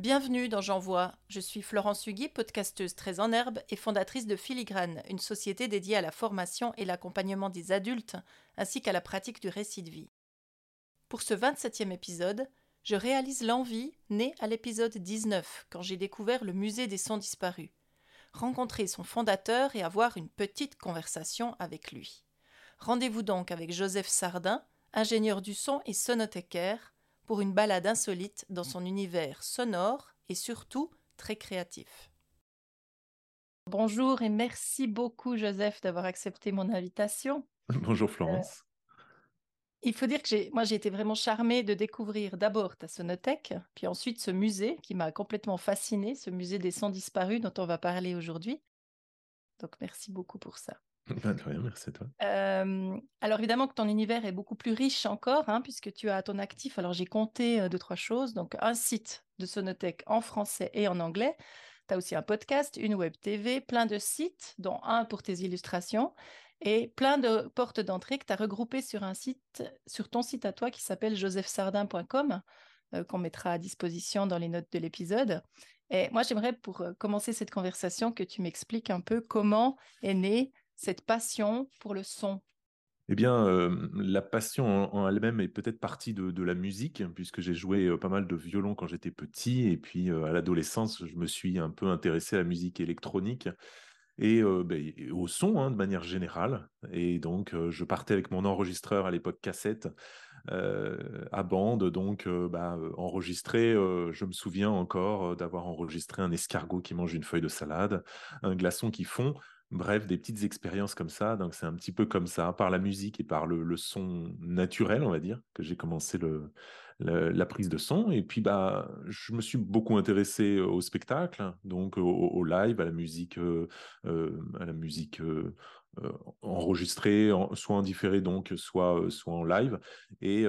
Bienvenue dans J'envoie. Je suis Florence Hugui, podcasteuse très en herbe et fondatrice de Filigrane, une société dédiée à la formation et l'accompagnement des adultes, ainsi qu'à la pratique du récit de vie. Pour ce 27e épisode, je réalise l'envie née à l'épisode 19, quand j'ai découvert le musée des sons disparus. Rencontrer son fondateur et avoir une petite conversation avec lui. Rendez-vous donc avec Joseph Sardin, ingénieur du son et sonothécaire, pour une balade insolite dans son univers sonore et surtout très créatif. Bonjour et merci beaucoup Joseph d'avoir accepté mon invitation. Bonjour Florence. Euh, il faut dire que j'ai, moi j'ai été vraiment charmée de découvrir d'abord ta sonothèque, puis ensuite ce musée qui m'a complètement fascinée, ce musée des sons disparus dont on va parler aujourd'hui. Donc merci beaucoup pour ça. Bah, merci à toi. alors évidemment que ton univers est beaucoup plus riche encore, hein, puisque tu as à ton actif, alors j'ai compté deux, trois choses, donc un site de Sonothèque en français et en anglais. Tu as aussi un podcast, une web TV, plein de sites, dont un pour tes illustrations, et plein de portes d'entrée que tu as regroupées sur un site, sur ton site à toi qui s'appelle josephsardin.com, qu'on mettra à disposition dans les notes de l'épisode. Et moi, j'aimerais pour commencer cette conversation que tu m'expliques un peu comment est né cette passion pour le son eh bien, euh, la passion en, elle-même est peut-être partie de, la musique, puisque j'ai joué euh, pas mal de violon quand j'étais petit, et puis euh, à l'adolescence, je me suis un peu intéressé à la musique électronique et, ben, au son hein, de manière générale. Et donc, je partais avec mon enregistreur à l'époque cassette à bande, donc bah, enregistré. je me souviens encore d'avoir enregistré un escargot qui mange une feuille de salade, un glaçon qui fond. Bref, des petites expériences comme ça. Donc, c'est un petit peu comme ça, par la musique et par le, son naturel, on va dire, que j'ai commencé le, la prise de son. Et puis, bah, je me suis beaucoup intéressé au spectacle, donc au, live, à la musique, euh, euh, à la musique euh, enregistrée, soit en différé, donc, soit, soit en live. Et,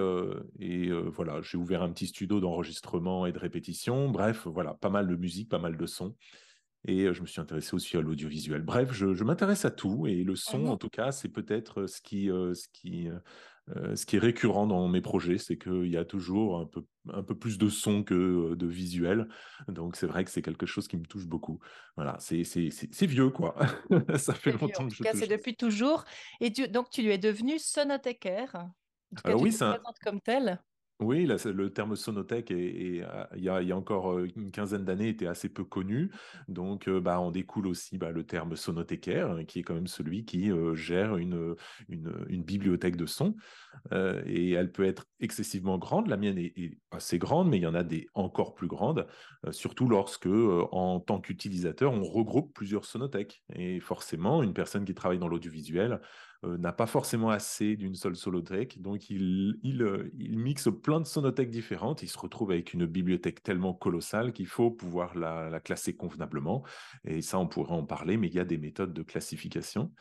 et voilà, j'ai ouvert un petit studio d'enregistrement et de répétition. Bref, voilà, pas mal de musique, pas mal de sons. Et je me suis intéressé aussi à l'audiovisuel. Bref, je, m'intéresse à tout et le son, en tout cas, c'est peut-être ce qui, euh, ce, qui, ce qui est récurrent dans mes projets, c'est qu'il y a toujours un peu, un peu plus de son que de visuel. Donc, c'est vrai que c'est quelque chose qui me touche beaucoup. Voilà, c'est vieux, quoi. Ça fait longtemps que je C'est depuis toujours. Et donc, tu lui es devenu sonothécaire. Alors, oui, c'est comme tel. Oui, le terme sonothèque, il, y a, encore euh, une quinzaine d'années, était assez peu connu. Donc, euh, bah, on découle aussi bah, le terme sonothécaire, hein, qui est quand même celui qui euh, gère une, une, bibliothèque de sons. et elle peut être excessivement grande. La mienne est, assez grande, mais il y en a des encore plus grandes, surtout lorsque, en tant qu'utilisateur, on regroupe plusieurs sonothèques. Et forcément, une personne qui travaille dans l'audiovisuel n'a pas forcément assez d'une seule sonothèque. Donc, il, il, mixe plein de sonothèques différentes. Il se retrouve avec une bibliothèque tellement colossale qu'il faut pouvoir la, classer convenablement. Et ça, on pourrait en parler, mais il y a des méthodes de classification.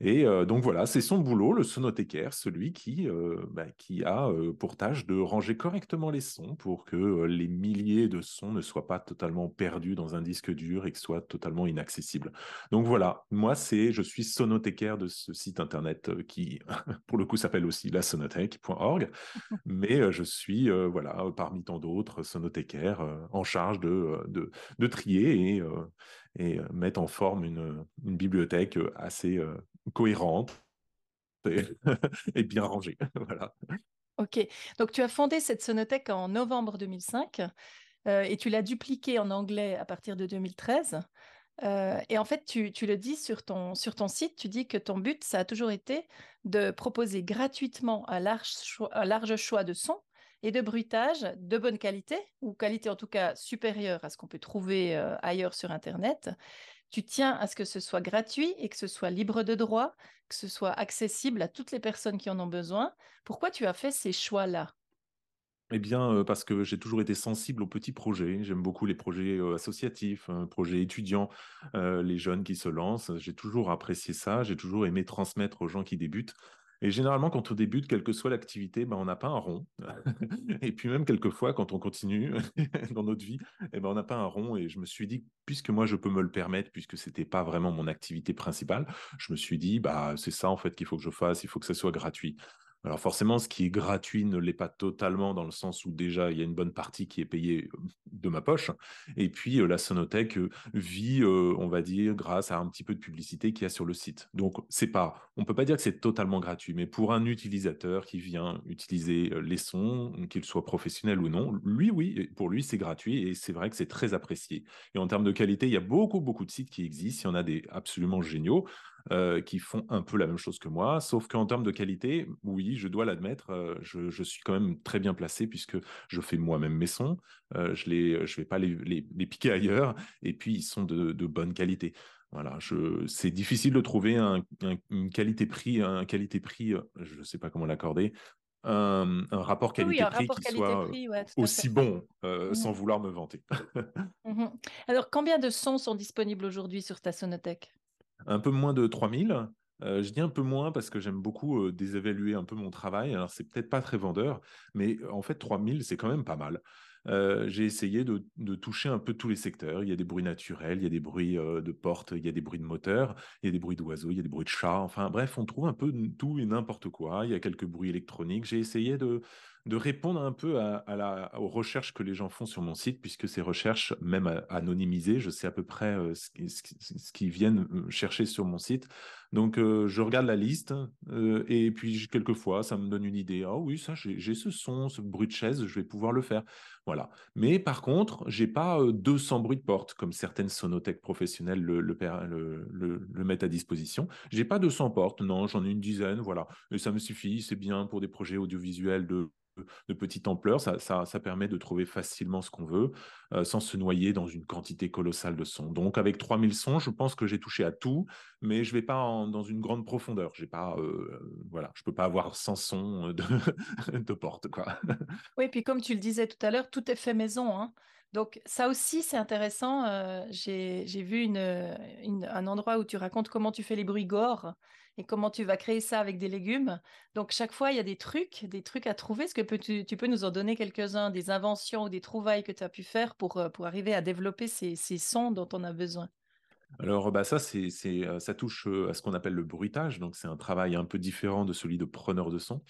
Et euh, donc voilà, c'est son boulot, le sonothécaire, celui qui, euh, bah, qui a euh, pour tâche de ranger correctement les sons pour que les milliers de sons ne soient pas totalement perdus dans un disque dur et que soient totalement inaccessibles. Donc voilà, moi c'est, je suis sonothécaire de ce site internet qui, pour le coup, s'appelle aussi la sonothèque.org, mais je suis voilà parmi tant d'autres sonothécaires en charge de, de, trier et, et mettre en forme une bibliothèque assez cohérente et, bien rangée. voilà. Ok, donc tu as fondé cette sonothèque en novembre 2005 euh, et tu l'as dupliquée en anglais à partir de 2013. Euh, et en fait, tu, le dis sur ton, sur ton site, tu dis que ton but, ça a toujours été de proposer gratuitement un large choix, un large choix de sons et de bruitage de bonne qualité, ou qualité en tout cas supérieure à ce qu'on peut trouver euh, ailleurs sur Internet, tu tiens à ce que ce soit gratuit et que ce soit libre de droit, que ce soit accessible à toutes les personnes qui en ont besoin. Pourquoi tu as fait ces choix-là? Eh bien, euh, parce que j'ai toujours été sensible aux petits projets. J'aime beaucoup les projets euh, associatifs, euh, projets étudiants, les jeunes qui se lancent. J'ai toujours apprécié ça. J'ai toujours aimé transmettre aux gens qui débutent. Et généralement, quand on débute, quelle que soit l'activité, ben, on n'a pas un rond. et puis même quelquefois, quand on continue dans notre vie, eh ben, on n'a pas un rond. Et je me suis dit, puisque moi, je peux me le permettre, puisque ce n'était pas vraiment mon activité principale, je me suis dit, bah, c'est ça en fait qu'il faut que je fasse, il faut que ça soit gratuit. Alors forcément, ce qui est gratuit ne l'est pas totalement dans le sens où déjà il y a une bonne partie qui est payée euh, de ma poche. Et puis euh, la Sonothèque euh, vit, on va dire, grâce à un petit peu de publicité qu'il y a sur le site. Donc c'est pas, on peut pas dire que c'est totalement gratuit, mais pour un utilisateur qui vient utiliser les sons, qu'il soit professionnel ou non, lui oui, pour lui c'est gratuit et c'est vrai que c'est très apprécié. Et en termes de qualité, il y a beaucoup beaucoup de sites qui existent. Il y en a des absolument géniaux. Euh, qui font un peu la même chose que moi, sauf qu'en termes de qualité, oui, je dois l'admettre, euh, je, suis quand même très bien placé puisque je fais moi-même mes sons, euh, je ne je vais pas les, les, piquer ailleurs, et puis ils sont de, de bonne qualité. Voilà, c'est difficile de trouver un, une qualité-prix, un qualité-prix, je ne sais pas comment l'accorder, un, rapport qualité-prix qui soit aussi bon, mmh sans vouloir me vanter. Mmh Alors, combien de sons sont disponibles aujourd'hui sur ta sonothèque? Un peu moins de 3000. Euh, je dis un peu moins parce que j'aime beaucoup euh, désévaluer un peu mon travail. Alors, c'est peut-être pas très vendeur, mais en fait, 3000, c'est quand même pas mal. Euh, j'ai essayé de, toucher un peu tous les secteurs. Il y a des bruits naturels, il y a des bruits de porte, il y a des bruits de moteur, il y a des bruits d'oiseaux, il y a des bruits de chats. Enfin bref, on trouve un peu tout et n'importe quoi. Il y a quelques bruits électroniques. J'ai essayé de, de répondre un peu à, la, aux recherches que les gens font sur mon site, puisque ces recherches, même anonymisées, je sais à peu près euh, ce, qu'ils viennent euh, chercher sur mon site. Donc, euh, je regarde la liste et puis quelquefois, ça me donne une idée. Ah oui, ça, j'ai ce son, ce bruit de chaise, je vais pouvoir le faire. Voilà. Mais par contre, j'ai pas 200 bruits de porte comme certaines sonothèques professionnelles le, le, le, mettent à disposition. J'ai pas 200 portes, non, j'en ai une dizaine, voilà. Et ça me suffit, c'est bien pour des projets audiovisuels de de petite ampleur. Ça, ça, permet de trouver facilement ce qu'on veut euh, sans se noyer dans une quantité colossale de sons. Donc avec 3000 sons, je pense que j'ai touché à tout, mais je vais pas dans une grande profondeur. J'ai pas, euh, voilà, je ne peux pas avoir 100 sons de, de porte. Quoi. Oui, puis comme tu le disais tout à l'heure, tout est fait maison. Hein. Donc ça aussi, c'est intéressant. Euh, j'ai vu un endroit où tu racontes comment tu fais les bruits gore et comment tu vas créer ça avec des légumes. Donc chaque fois, il y a des trucs, des trucs à trouver. Est-ce que tu, peux nous en donner quelques-uns, des inventions ou des trouvailles que tu as pu faire pour, euh, pour arriver à développer ces, ces sons dont on a besoin? Alors, bah ça, c'est, euh, ça touche euh, à ce qu'on appelle le bruitage. Donc, c'est un travail un peu différent de celui de preneur de son.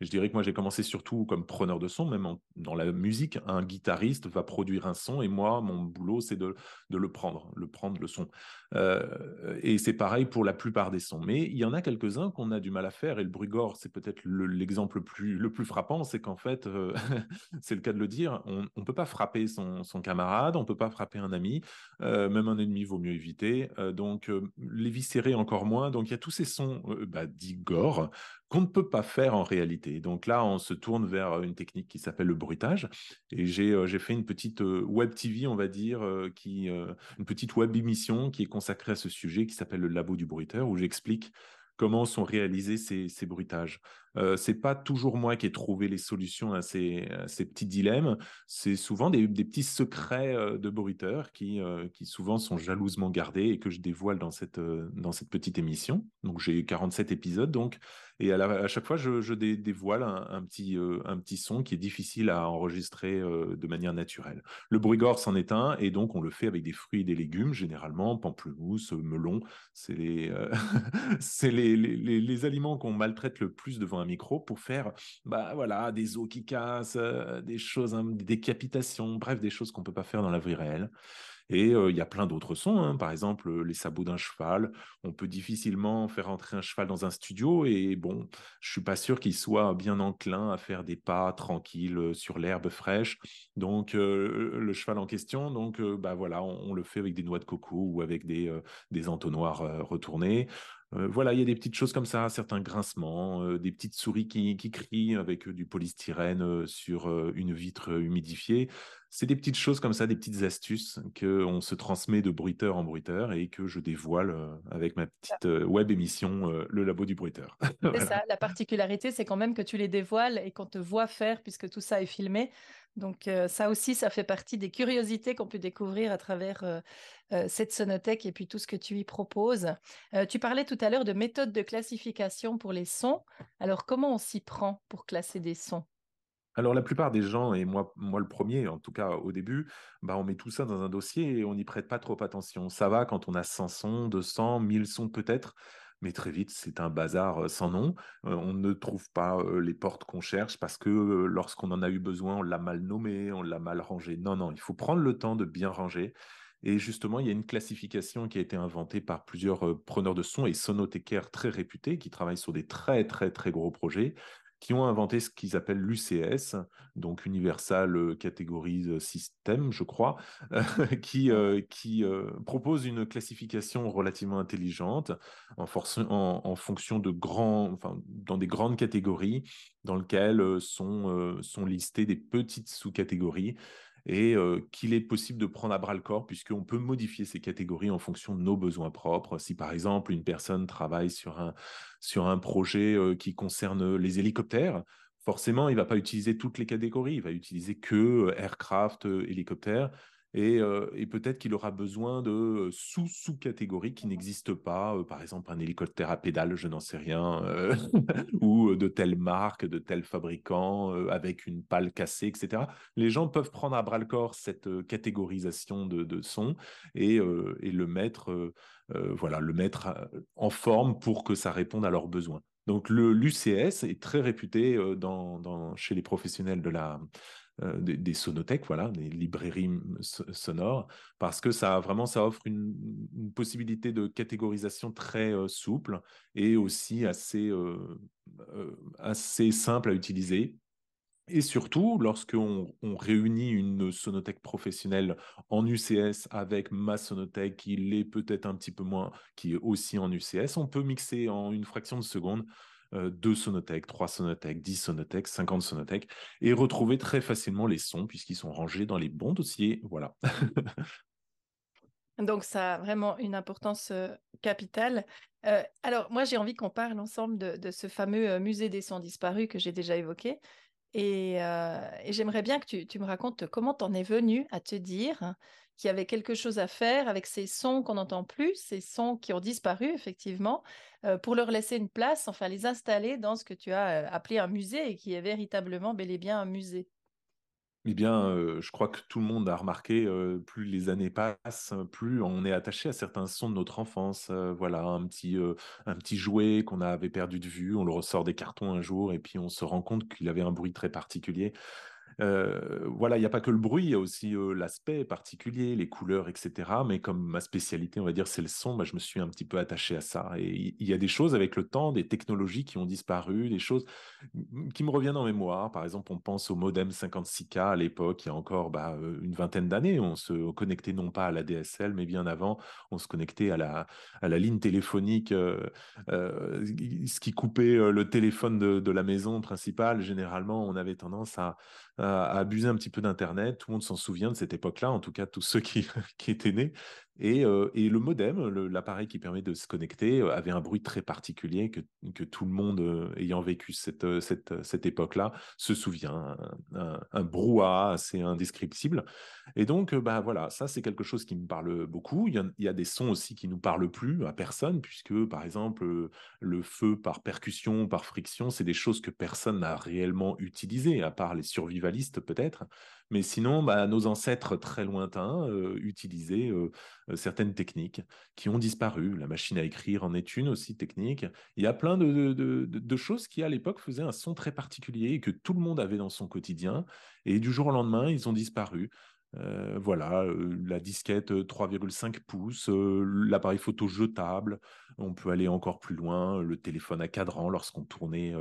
Je dirais que moi, j'ai commencé surtout comme preneur de son, même dans la musique. Un guitariste va produire un son et moi, mon boulot, c'est de, de, le prendre, le prendre le son. Euh, et c'est pareil pour la plupart des sons. Mais il y en a quelques-uns qu'on a du mal à faire et le bruit gore, c'est peut-être l'exemple le, plus, le plus frappant, c'est qu'en fait, euh, c'est le cas de le dire, on ne peut pas frapper son, son, camarade, on ne peut pas frapper un ami, euh, même un ennemi vaut mieux éviter. donc, les viscérer encore moins. Donc, il y a tous ces sons bah, dits gore qu'on ne peut pas faire en réalité. Donc là, on se tourne vers une technique qui s'appelle le bruitage. Et j'ai fait une petite web TV, on va dire, qui, une petite web émission qui est consacrée à ce sujet, qui s'appelle le Labo du bruiteur, où j'explique comment sont réalisés ces, ces bruitages. Euh, c'est pas toujours moi qui ai trouvé les solutions à ces, petits dilemmes. C'est souvent des, petits secrets euh, de bruiteurs qui, euh, qui souvent sont jalousement gardés et que je dévoile dans cette, euh, petite émission. Donc j'ai 47 épisodes donc et à, chaque fois je, dévoile un, petit, son qui est difficile à enregistrer de manière naturelle. Le bruit gore c'en est un et donc on le fait avec des fruits et des légumes généralement pamplemousse, melon. C'est les, les aliments qu'on maltraite le plus devant micro pour faire bah, voilà, des os qui cassent, euh, des choses, hein, des décapitations, bref, des choses qu'on peut pas faire dans la vie réelle. Et euh, il y a plein d'autres sons, hein. par exemple les sabots d'un cheval. On peut difficilement faire entrer un cheval dans un studio et bon, je suis pas sûr qu'il soit bien enclin à faire des pas tranquilles euh, sur l'herbe fraîche. Donc le cheval en question, donc bah voilà, on, le fait avec des noix de coco ou avec des, des entonnoirs retournés. Euh, voilà, il y a des petites choses comme ça, certains grincements, euh, des petites souris qui, crient avec du polystyrène sur une vitre humidifiée. C'est des petites choses comme ça, des petites astuces qu'on se transmet de bruiteur en bruiteur et que je dévoile avec ma petite web émission, Le Labo du bruiteur. C'est ça, la particularité, c'est quand même que tu les dévoiles et qu'on te voit faire puisque tout ça est filmé. Donc ça aussi, ça fait partie des curiosités qu'on peut découvrir à travers cette sonothèque et puis tout ce que tu y proposes. tu parlais tout à l'heure de méthode de classification pour les sons. Alors comment on s'y prend pour classer des sons? Alors la plupart des gens, et moi, moi le premier, en tout cas au début, bah, on met tout ça dans un dossier et on n'y prête pas trop attention. Ça va quand on a 100 sons, 200, 1000 sons peut-être, mais très vite, c'est un bazar sans nom. on ne trouve pas les portes qu'on cherche parce que lorsqu'on en a eu besoin, on l'a mal nommé, on l'a mal rangé. Non, non, il faut prendre le temps de bien ranger. Et justement, il y a une classification qui a été inventée par plusieurs preneurs de son et sonothécaires très réputés qui travaillent sur des très, très, très gros projets qui ont inventé ce qu'ils appellent l'UCS, donc Universal Categories System, je crois, qui, qui propose une classification relativement intelligente en, en, fonction de grands, enfin, dans des grandes catégories dans lesquelles sont, sont listées des petites sous-catégories et qu'il est possible de prendre à bras le corps puisqu'on peut modifier ces catégories en fonction de nos besoins propres. Si par exemple une personne travaille sur un, sur un projet qui concerne les hélicoptères, forcément il ne va pas utiliser toutes les catégories, il va utiliser que aircraft, et, peut-être qu'il aura besoin de sous-sous-catégories qui n'existent pas, par exemple un hélicoptère à pédale, je n'en sais rien, ou de telle marque, de tel fabricant, avec une pale cassée, etc. Les gens peuvent prendre à bras le corps cette catégorisation de, son et, le mettre, voilà, le mettre en forme pour que ça réponde à leurs besoins. Donc l'UCS est très réputé chez les professionnels de la, euh, des, sonothèques, voilà, des librairies sonores, parce que ça vraiment ça offre une, possibilité de catégorisation très euh, souple et aussi assez, euh, assez simple à utiliser. Et surtout, lorsqu'on on réunit une sonothèque professionnelle en UCS avec ma sonothèque qui l'est peut-être un petit peu moins, qui est aussi en UCS, on peut mixer en une fraction de seconde euh, deux sonothèques, trois sonothèques, dix sonothèques, cinquante sonothèques, et retrouver très facilement les sons puisqu'ils sont rangés dans les bons dossiers. Voilà. Donc, ça a vraiment une importance euh, capitale. Euh, alors, moi, j'ai envie qu'on parle ensemble de, ce fameux musée des sons disparus que j'ai déjà évoqué. Et, j'aimerais bien que tu, me racontes comment tu en es venu à te dire qu'il y avait quelque chose à faire avec ces sons qu'on n'entend plus, ces sons qui ont disparu effectivement, euh, pour leur laisser une place, enfin les installer dans ce que tu as euh, appelé un musée et qui est véritablement bel et bien un musée. Eh bien, euh, je crois que tout le monde a remarqué, plus les années passent, plus on est attaché à certains sons de notre enfance. voilà, un petit, un petit jouet qu'on avait perdu de vue, on le ressort des cartons un jour et puis on se rend compte qu'il avait un bruit très particulier. Voilà, il n'y a pas que le bruit, il y a aussi l'aspect particulier, les couleurs, etc. Mais comme ma spécialité, on va dire, c'est le son, bah, je me suis un petit peu attaché à ça. Et il y, a des choses avec le temps, des technologies qui ont disparu, des choses qui me reviennent en mémoire. Par exemple, on pense au modem 56K à l'époque, il y a encore bah, une vingtaine d'années. On se connectait non pas à la DSL, mais bien avant, on se connectait à la, à la ligne téléphonique, ce qui coupait le téléphone de la maison principale. Généralement, on avait tendance à à, abuser un petit peu d'Internet. Tout le monde s'en souvient de cette époque-là, en tout cas tous ceux qui, qui étaient nés. Et, le modem, l'appareil qui permet de se connecter, avait un bruit très particulier que, tout le monde ayant vécu cette, cette, cette époque-là se souvient. Un, un, brouhaha assez indescriptible. Et donc, bah, voilà, ça c'est quelque chose qui me parle beaucoup. Il y, a, il y, a, des sons aussi qui nous parlent plus à personne, puisque par exemple, le feu par percussion, par friction, c'est des choses que personne n'a réellement utilisées, à part les survivalistes peut-être. Mais sinon, bah, nos ancêtres très lointains euh, utilisaient euh, euh, certaines techniques qui ont disparu. La machine à écrire en est une aussi technique. Il y a plein de, choses qui, à l'époque, faisaient un son très particulier et que tout le monde avait dans son quotidien. Et du jour au lendemain, ils ont disparu. voilà, la disquette 3,5 pouces, l'appareil photo jetable, on peut aller encore plus loin, le téléphone à cadran lorsqu'on tournait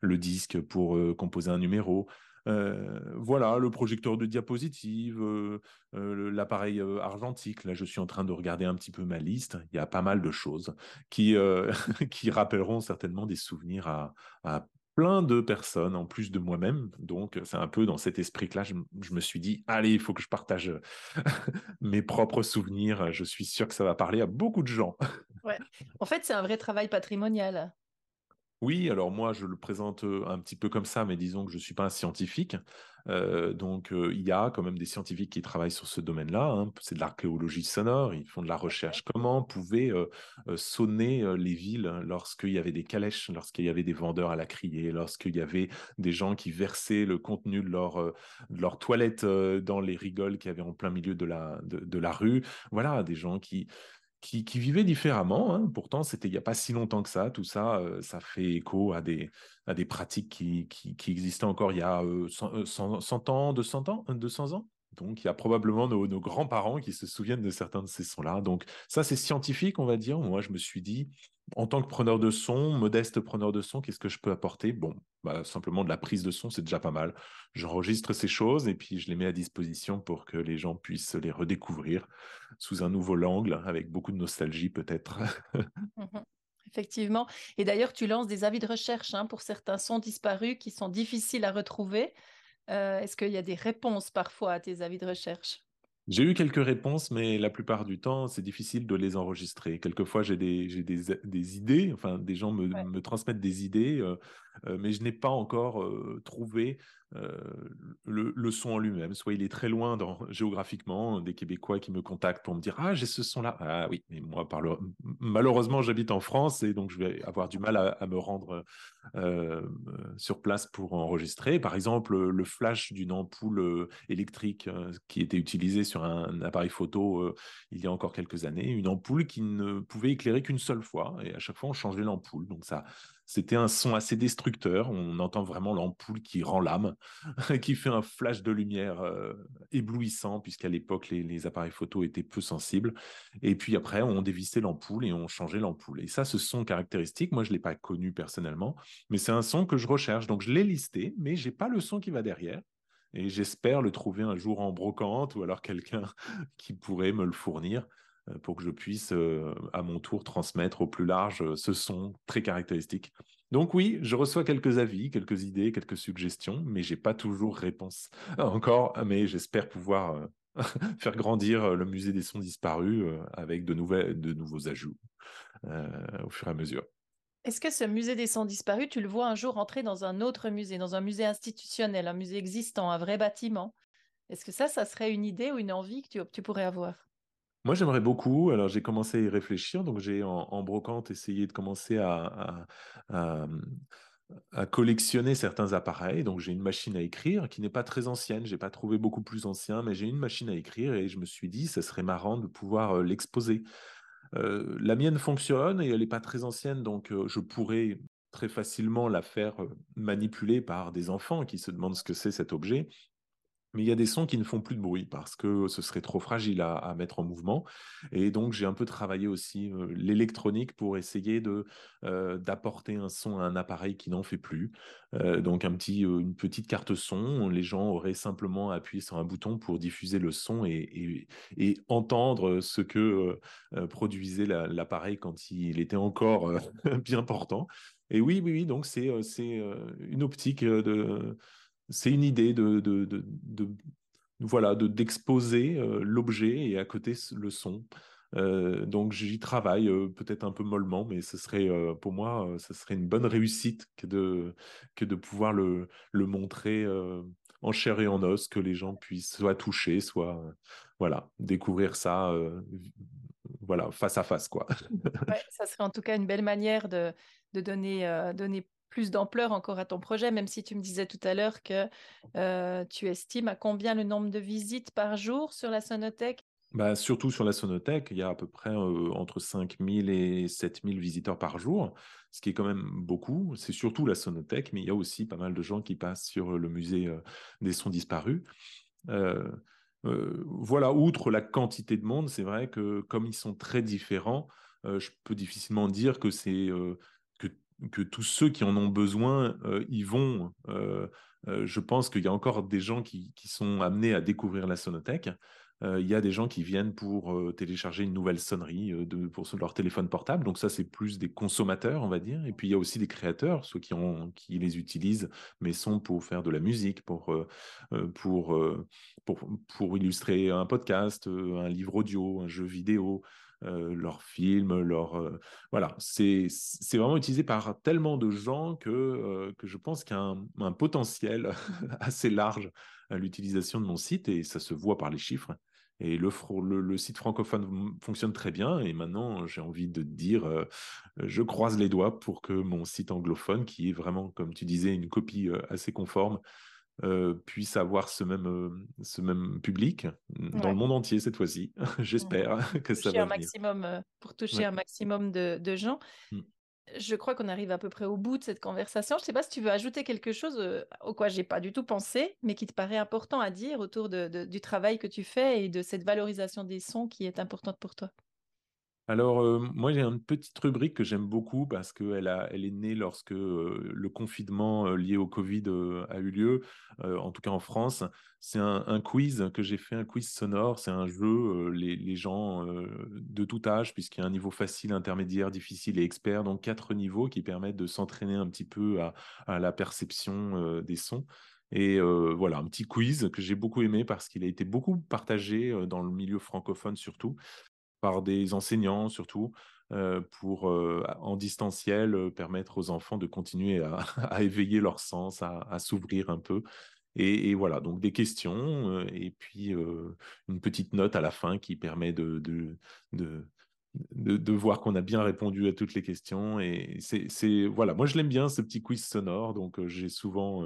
le disque pour composer un numéro. Euh, voilà, le projecteur de diapositive, euh, euh, l'appareil argentique. Là, je suis en train de regarder un petit peu ma liste. Il y a pas mal de choses qui, qui rappelleront certainement des souvenirs à, plein de personnes, en plus de moi-même. Donc, c'est un peu dans cet esprit-là, je, je, me suis dit, allez, il faut que je partage mes propres souvenirs. Je suis sûr que ça va parler à beaucoup de gens. En fait, c'est un vrai travail patrimonial. Oui, alors moi, je le présente un petit peu comme ça, mais disons que je ne suis pas un scientifique. donc, il y a quand même des scientifiques qui travaillent sur ce domaine-là. Hein. C'est de l'archéologie sonore, ils font de la recherche. Comment pouvaient sonner les villes lorsqu'il y avait des calèches, lorsqu'il y avait des vendeurs à la criée, lorsqu'il y avait des gens qui versaient le contenu de leur, de leur toilette dans les rigoles qui avaient en plein milieu de la, de la rue? Voilà, des gens qui qui, vivaient différemment. Hein. Pourtant, c'était il n'y a pas si longtemps que ça. Tout ça, ça fait écho à des, pratiques qui, existaient encore il y a 100, ans, 200 ans, 200 ans. Donc, il y a probablement nos grands-parents qui se souviennent de certains de ces sons-là. Donc, ça, c'est scientifique, on va dire. Moi, je me suis dit, en tant que preneur de son, modeste preneur de son, qu'est-ce que je peux apporter? Bon, bah, simplement de la prise de son, c'est déjà pas mal. J'enregistre ces choses et puis je les mets à disposition pour que les gens puissent les redécouvrir sous un nouveau angle, avec beaucoup de nostalgie peut-être. Mmh Effectivement. Et d'ailleurs, tu lances des avis de recherche hein, pour certains sons disparus qui sont difficiles à retrouver. Euh, est-ce qu'il y a des réponses parfois à tes avis de recherche? J'ai eu quelques réponses, mais la plupart du temps, c'est difficile de les enregistrer. Quelquefois, j'ai des, des, des, idées, enfin, des gens me, me transmettent des idées, euh, mais je n'ai pas encore trouvé euh, le, son en lui-même. Soit il est très loin géographiquement, des Québécois qui me contactent pour me dire Ah, j'ai ce son-là. Ah oui, mais moi, malheureusement, j'habite en France et donc je vais avoir du mal à, me rendre euh, sur place pour enregistrer. Par exemple, le flash d'une ampoule euh, électrique qui était utilisée sur un appareil photo il y a encore quelques années, une ampoule qui ne pouvait éclairer qu'une seule fois et à chaque fois on changeait l'ampoule. Donc ça, c'était un son assez destructeur. On entend vraiment l'ampoule qui rend l'âme, qui fait un flash de lumière euh, éblouissant, puisqu'à l'époque, les, appareils photo étaient peu sensibles. Et puis après, on dévissait l'ampoule et on changeait l'ampoule. Et ça, ce son caractéristique, moi, je ne l'ai pas connu personnellement, mais c'est un son que je recherche. Donc, je l'ai listé, mais je n'ai pas le son qui va derrière. Et j'espère le trouver un jour en brocante ou alors quelqu'un qui pourrait me le fournir. Euh, pour que je puisse euh, à mon tour transmettre au plus large euh, ce son très caractéristique. Donc oui, je reçois quelques avis, quelques idées, quelques suggestions, mais j'ai pas toujours réponse encore. Mais j'espère pouvoir faire grandir le musée des sons disparus avec de, nouvelles, de nouveaux ajouts au fur et à mesure. Est-ce que ce musée des sons disparus, tu le vois un jour entrer dans un autre musée, dans un musée institutionnel, un musée existant, un vrai bâtiment? Est-ce que ça, ça serait une idée ou une envie que tu pourrais avoir? Moi, j'aimerais beaucoup. Alors, j'ai commencé à y réfléchir. Donc, j'ai en, brocante essayé de commencer à, collectionner certains appareils. Donc, j'ai une machine à écrire qui n'est pas très ancienne. Je n'ai pas trouvé beaucoup plus ancien, mais j'ai une machine à écrire et je me suis dit, ça serait marrant de pouvoir l'exposer. La mienne fonctionne et elle n'est pas très ancienne, donc je pourrais très facilement la faire manipuler par des enfants qui se demandent ce que c'est cet objet mais il y a des sons qui ne font plus de bruit parce que ce serait trop fragile à, mettre en mouvement. Et donc, j'ai un peu travaillé aussi l'électronique pour essayer de d'apporter un son à un appareil qui n'en fait plus. Donc, un petit, une petite carte son, les gens auraient simplement appuyé sur un bouton pour diffuser le son et, et, entendre ce que produisait l'appareil quand il était encore bien portant. Et oui, oui, oui, donc c'est une optique de c'est une idée de, de, voilà d'exposer euh, l'objet et à côté le son. Euh, donc j'y travaille euh, peut-être un peu mollement, mais ce serait pour moi, ce serait une bonne réussite que de, que de pouvoir le, montrer en chair et en os, que les gens puissent soit toucher, soit voilà découvrir ça, voilà face à face quoi. ça serait en tout cas une belle manière de, de donner, donner plus d'ampleur encore à ton projet, même si tu me disais tout à l'heure que euh, tu estimes à combien le nombre de visites par jour sur la Sonothèque? Bah, Surtout sur la Sonothèque, il y a à peu près euh, entre 5000 et 7000 visiteurs par jour, ce qui est quand même beaucoup. C'est surtout la Sonothèque, mais il y a aussi pas mal de gens qui passent sur le musée euh, des sons disparus. voilà, outre la quantité de monde, c'est vrai que comme ils sont très différents, je peux difficilement dire que c'est que tous ceux qui en ont besoin euh, y vont. Euh, euh, je pense qu'il y a encore des gens qui, sont amenés à découvrir la sonothèque. il y a des gens qui viennent pour télécharger une nouvelle sonnerie de, pour leur téléphone portable. Donc ça, c'est plus des consommateurs, on va dire. Et puis il y a aussi des créateurs, ceux qui, les utilisent, mais sont pour faire de la musique, pour illustrer un podcast, un livre audio, un jeu vidéo. Euh, leurs films, leur euh, voilà, c'est vraiment utilisé par tellement de gens que, euh, que je pense qu'il y a un, potentiel assez large à l'utilisation de mon site et ça se voit par les chiffres. Et le, le, site francophone fonctionne très bien. Et maintenant, j'ai envie de dire, je croise les doigts pour que mon site anglophone, qui est vraiment, comme tu disais, une copie assez conforme, puisse avoir ce même, ce même public dans le monde entier cette fois-ci. J'espère que ça va un maximum, pour toucher un maximum de, de gens. Mmh. Je crois qu'on arrive à peu près au bout de cette conversation. Je ne sais pas si tu veux ajouter quelque chose au quoi j'ai pas du tout pensé, mais qui te paraît important à dire autour de, du travail que tu fais et de cette valorisation des sons qui est importante pour toi. Alors, euh, moi, j'ai une petite rubrique que j'aime beaucoup parce qu'elle elle est née lorsque euh, le confinement euh, lié au Covid a eu lieu, en tout cas en France. C'est un, quiz que j'ai fait, un quiz sonore. C'est un jeu, les, gens de tout âge, puisqu'il y a un niveau facile, intermédiaire, difficile et expert, donc quatre niveaux qui permettent de s'entraîner un petit peu à, la perception des sons. Et voilà, un petit quiz que j'ai beaucoup aimé parce qu'il a été beaucoup partagé dans le milieu francophone surtout par des enseignants surtout, pour, en distanciel, permettre aux enfants de continuer à, éveiller leur sens, à, s'ouvrir un peu. Et, voilà, donc des questions et puis une petite note à la fin qui permet de, de, de, voir qu'on a bien répondu à toutes les questions. Et c'est, voilà, moi je l'aime bien ce petit quiz sonore, donc j'ai souvent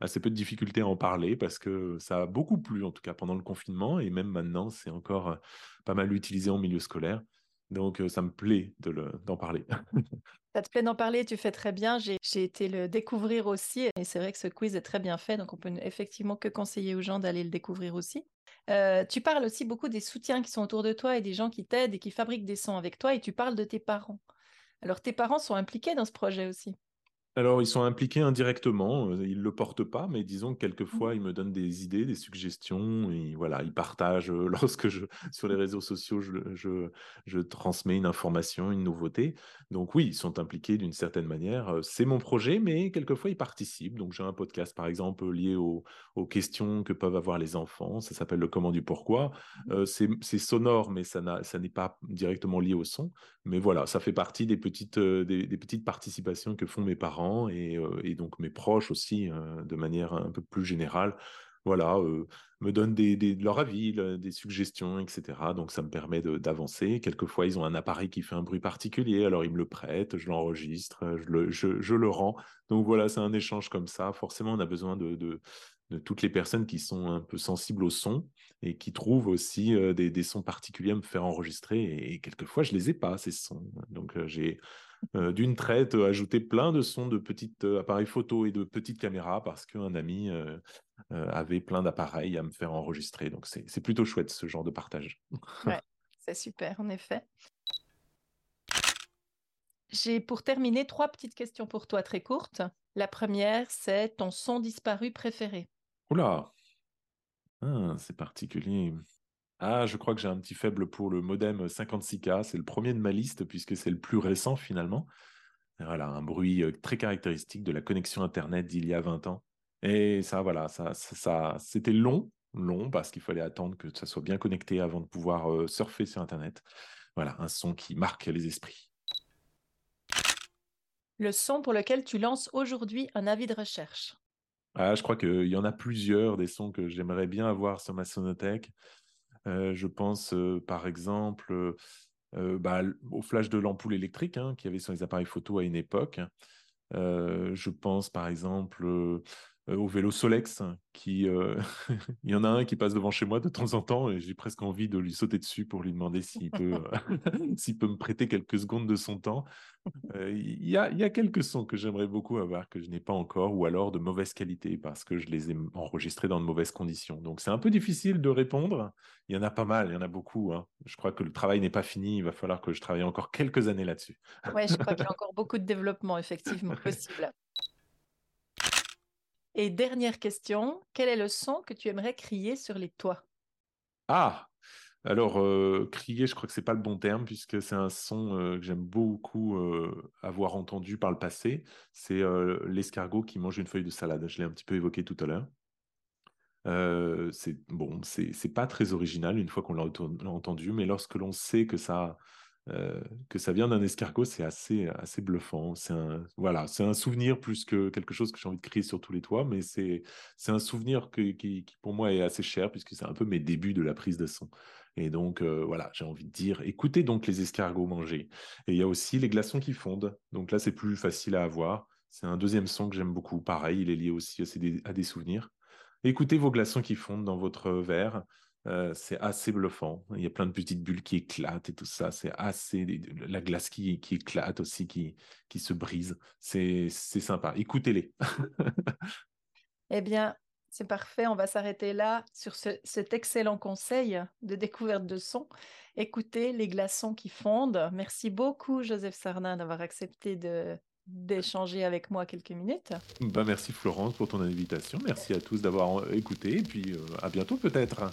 assez peu de difficultés à en parler parce que ça a beaucoup plu, en tout cas pendant le confinement, et même maintenant, c'est encore pas mal utilisé en milieu scolaire. Donc, ça me plaît d'en parler. ça te plaît d'en parler, tu fais très bien. J'ai été le découvrir aussi, et c'est vrai que ce quiz est très bien fait, donc on peut effectivement que conseiller aux gens d'aller le découvrir aussi. tu parles aussi beaucoup des soutiens qui sont autour de toi et des gens qui t'aident et qui fabriquent des sons avec toi, et tu parles de tes parents. Alors, tes parents sont impliqués dans ce projet aussi? Alors, ils sont impliqués indirectement. Euh, ils ne le portent pas, mais disons que quelquefois, mmh. ils me donnent des idées, des suggestions. Et voilà, ils partagent euh, lorsque je, sur les réseaux sociaux, je, je, transmets une information, une nouveauté. Donc, oui, ils sont impliqués d'une certaine manière. Euh, c'est mon projet, mais quelquefois, ils participent. Donc, j'ai un podcast, par exemple, lié aux, questions que peuvent avoir les enfants. Ça s'appelle Le comment du pourquoi. Mmh. c'est sonore, mais ça n'est pas directement lié au son. Mais voilà, ça fait partie des petites, des petites participations que font mes parents et, donc mes proches aussi, de manière un peu plus générale, voilà, me donnent des, leur avis, des suggestions, etc. Donc ça me permet d'avancer. Quelquefois, ils ont un appareil qui fait un bruit particulier, alors ils me le prêtent, je l'enregistre, je le, je, le, rends. Donc voilà, c'est un échange comme ça. Forcément, on a besoin de, toutes les personnes qui sont un peu sensibles au son et qui trouvent aussi des, des, sons particuliers à me faire enregistrer. Et, quelquefois, je les ai pas, ces sons. Donc j'ai euh, d'une traite euh, ajouter plein de sons de petits euh, appareils photo et de petites caméras parce qu'un ami avait plein d'appareils à me faire enregistrer. Donc c'est plutôt chouette ce genre de partage. ouais, c'est super en effet. J'ai pour terminer trois petites questions pour toi très courtes. La première, c'est ton son disparu préféré? Oula, ah, c'est particulier. Ah, je crois que j'ai un petit faible pour le modem 56K. C'est le premier de ma liste puisque c'est le plus récent finalement. Voilà, un bruit euh, très caractéristique de la connexion Internet d'il y a 20 ans. Et ça, voilà, ça, ça, c'était long, long parce qu'il fallait attendre que ça soit bien connecté avant de pouvoir euh, surfer sur Internet. Voilà, un son qui marque les esprits. Le son pour lequel tu lances aujourd'hui un avis de recherche. Ah, je crois qu'il y en a plusieurs des sons que j'aimerais bien avoir sur ma sonothèque. Euh, je pense par exemple bah, au flash de l'ampoule électrique hein, qu'il y avait sur les appareils photo à une époque. je pense par exemple au vélo Solex, qui il y en a un qui passe devant chez moi de temps en temps et j'ai presque envie de lui sauter dessus pour lui demander s'il peut, s'il peut me prêter quelques secondes de son temps. Il y, a, y, a, quelques sons que j'aimerais beaucoup avoir que je n'ai pas encore ou alors de mauvaise qualité parce que je les ai enregistrés dans de mauvaises conditions. Donc c'est un peu difficile de répondre. Il y en a pas mal, il y en a beaucoup. Hein. Je crois que le travail n'est pas fini. Il va falloir que je travaille encore quelques années là-dessus. Oui, je crois qu'il y a encore beaucoup de développement effectivement possible. Et dernière question, quel est le son que tu aimerais crier sur les toits? Ah alors, euh, crier, je crois que c'est pas le bon terme, puisque c'est un son euh, que j'aime beaucoup euh, avoir entendu par le passé. C'est l'escargot qui mange une feuille de salade. Je l'ai un petit peu évoqué tout à l'heure. c'est bon, c'est pas très original une fois qu'on l'a entendu, mais lorsque l'on sait que ça euh, que ça vient d'un escargot, c'est assez, assez bluffant. C'est un, voilà, c'est un souvenir plus que quelque chose que j'ai envie de crier sur tous les toits, mais c'est, c'est un souvenir qui, pour moi est assez cher puisque c'est un peu mes débuts de la prise de son. Et donc, euh, voilà, j'ai envie de dire, écoutez donc les escargots manger. Et il y a aussi les glaçons qui fondent. Donc là, c'est plus facile à avoir. C'est un deuxième son que j'aime beaucoup. Pareil, il est lié aussi à des, à des souvenirs. Écoutez vos glaçons qui fondent dans votre verre. Euh, c'est assez bluffant. Il y a plein de petites bulles qui éclatent et tout ça. C'est assez. La glace qui, qui éclate aussi, qui, qui se brise. C'est sympa. Écoutez-les. eh bien, c'est parfait. On va s'arrêter là sur cet excellent conseil de découverte de son. Écoutez les glaçons qui fondent. Merci beaucoup, Joseph Sardin, d'avoir accepté de d'échanger avec moi quelques minutes. Bah merci Florence pour ton invitation. Merci à tous d'avoir écouté et puis euh, à bientôt peut-être.